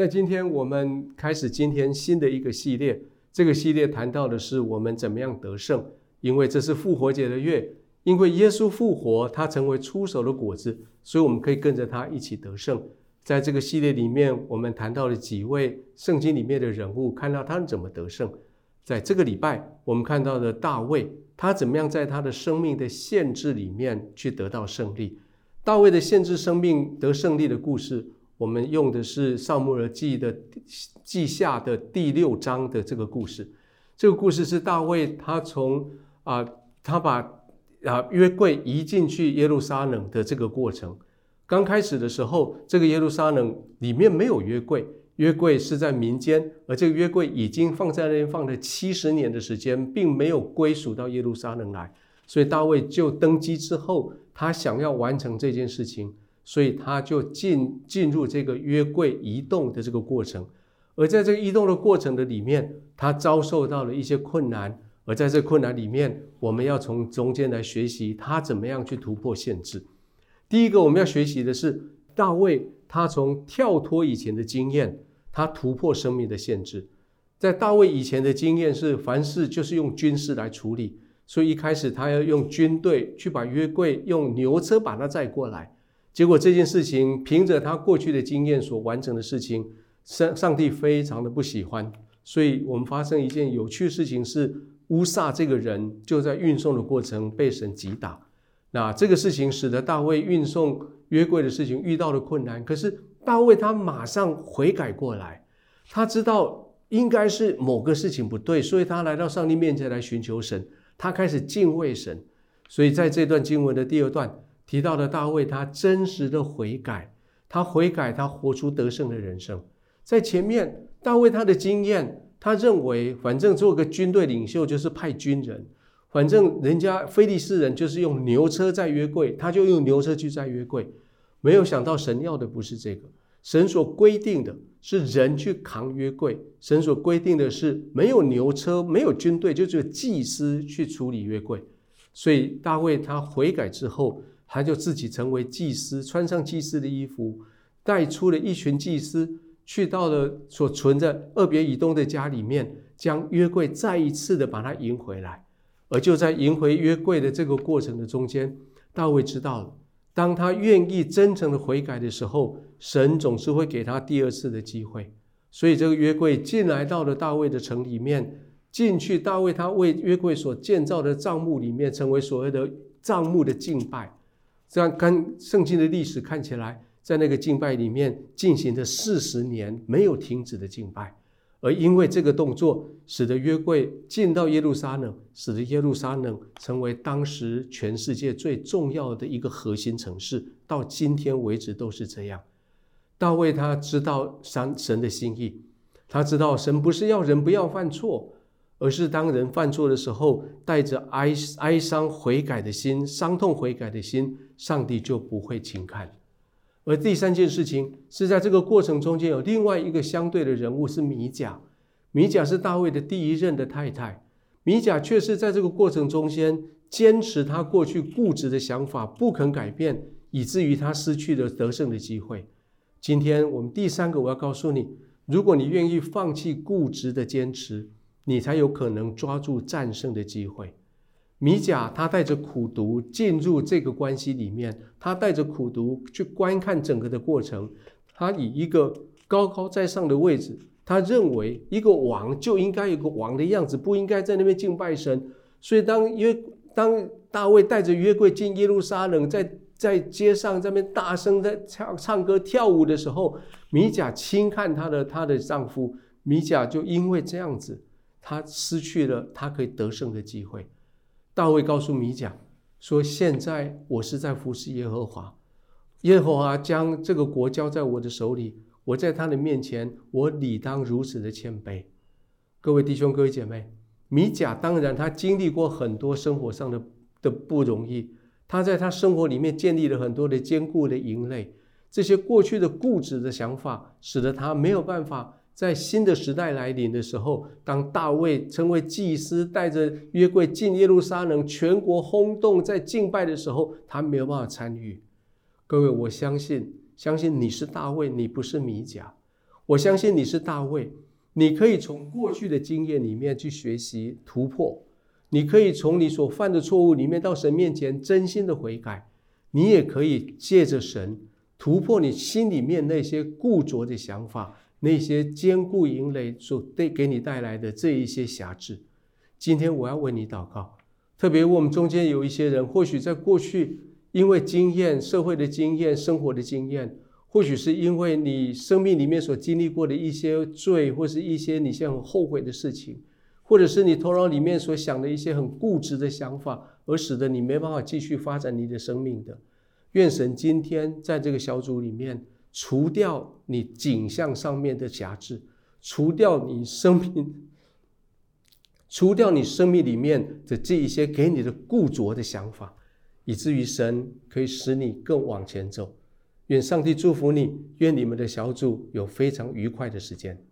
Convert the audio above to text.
在今天，我们开始今天新的一个系列。这个系列谈到的是我们怎么样得胜，因为这是复活节的月，因为耶稣复活，他成为出手的果子，所以我们可以跟着他一起得胜。在这个系列里面，我们谈到了几位圣经里面的人物，看到他们怎么得胜。在这个礼拜，我们看到的大卫，他怎么样在他的生命的限制里面去得到胜利。大卫的限制生命得胜利的故事，我们用的是《萨母尔记》的记下的第六章的这个故事。这个故事是大卫他从啊，他把啊约柜移进去耶路撒冷的这个过程。刚开始的时候，这个耶路撒冷里面没有约柜，约柜是在民间，而这个约柜已经放在那边放了七十年的时间，并没有归属到耶路撒冷来。所以大卫就登基之后。他想要完成这件事情，所以他就进进入这个约柜移动的这个过程。而在这个移动的过程的里面，他遭受到了一些困难。而在这困难里面，我们要从中间来学习他怎么样去突破限制。第一个我们要学习的是大卫，他从跳脱以前的经验，他突破生命的限制。在大卫以前的经验是，凡事就是用军事来处理。所以一开始他要用军队去把约柜用牛车把它载过来，结果这件事情凭着他过去的经验所完成的事情，上上帝非常的不喜欢。所以我们发生一件有趣事情是，乌撒这个人就在运送的过程被神击打。那这个事情使得大卫运送约柜的事情遇到了困难。可是大卫他马上悔改过来，他知道应该是某个事情不对，所以他来到上帝面前来寻求神。他开始敬畏神，所以在这段经文的第二段提到的大卫，他真实的悔改，他悔改，他活出得胜的人生。在前面，大卫他的经验，他认为反正做个军队领袖就是派军人，反正人家非利士人就是用牛车载约柜，他就用牛车去载约柜。没有想到神要的不是这个，神所规定的。是人去扛约柜，神所规定的是没有牛车，没有军队，就只有祭司去处理约柜。所以大卫他悔改之后，他就自己成为祭司，穿上祭司的衣服，带出了一群祭司，去到了所存在二别以东的家里面，将约柜再一次的把它迎回来。而就在迎回约柜的这个过程的中间，大卫知道了。当他愿意真诚的悔改的时候，神总是会给他第二次的机会。所以这个约柜进来到了大卫的城里面，进去大卫他为约柜所建造的帐幕里面，成为所谓的帐幕的敬拜。这样跟圣经的历史看起来，在那个敬拜里面进行了四十年没有停止的敬拜。而因为这个动作，使得约柜进到耶路撒冷，使得耶路撒冷成为当时全世界最重要的一个核心城市，到今天为止都是这样。大卫他知道神神的心意，他知道神不是要人不要犯错，而是当人犯错的时候，带着哀哀伤悔改的心，伤痛悔改的心，上帝就不会轻看。而第三件事情是在这个过程中间有另外一个相对的人物是米甲，米甲是大卫的第一任的太太，米甲却是在这个过程中间坚持他过去固执的想法不肯改变，以至于他失去了得胜的机会。今天我们第三个我要告诉你，如果你愿意放弃固执的坚持，你才有可能抓住战胜的机会。米甲他带着苦读进入这个关系里面，他带着苦读去观看整个的过程，他以一个高高在上的位置，他认为一个王就应该有个王的样子，不应该在那边敬拜神。所以当约当大卫带着约柜进耶路撒冷，在在街上这边大声的唱唱歌跳舞的时候，米甲轻看她的她的丈夫，米甲就因为这样子，他失去了他可以得胜的机会。大卫告诉米甲说：“现在我是在服侍耶和华，耶和华将这个国交在我的手里，我在他的面前，我理当如此的谦卑。”各位弟兄、各位姐妹，米甲当然他经历过很多生活上的的不容易，他在他生活里面建立了很多的坚固的营垒，这些过去的固执的想法，使得他没有办法。在新的时代来临的时候，当大卫成为祭司，带着约柜进耶路撒冷，全国轰动，在敬拜的时候，他没有办法参与。各位，我相信，相信你是大卫，你不是米甲。我相信你是大卫，你可以从过去的经验里面去学习突破，你可以从你所犯的错误里面到神面前真心的悔改，你也可以借着神突破你心里面那些固着的想法，那些坚固营垒所带给你带来的这一些辖制。今天我要为你祷告，特别我们中间有一些人，或许在过去因为经验、社会的经验、生活的经验。或许是因为你生命里面所经历过的一些罪，或是一些你现在很后悔的事情，或者是你头脑里面所想的一些很固执的想法，而使得你没办法继续发展你的生命的。愿神今天在这个小组里面除掉你景象上面的辖制，除掉你生命，除掉你生命里面的这一些给你的固着的想法，以至于神可以使你更往前走。愿上帝祝福你，愿你们的小组有非常愉快的时间。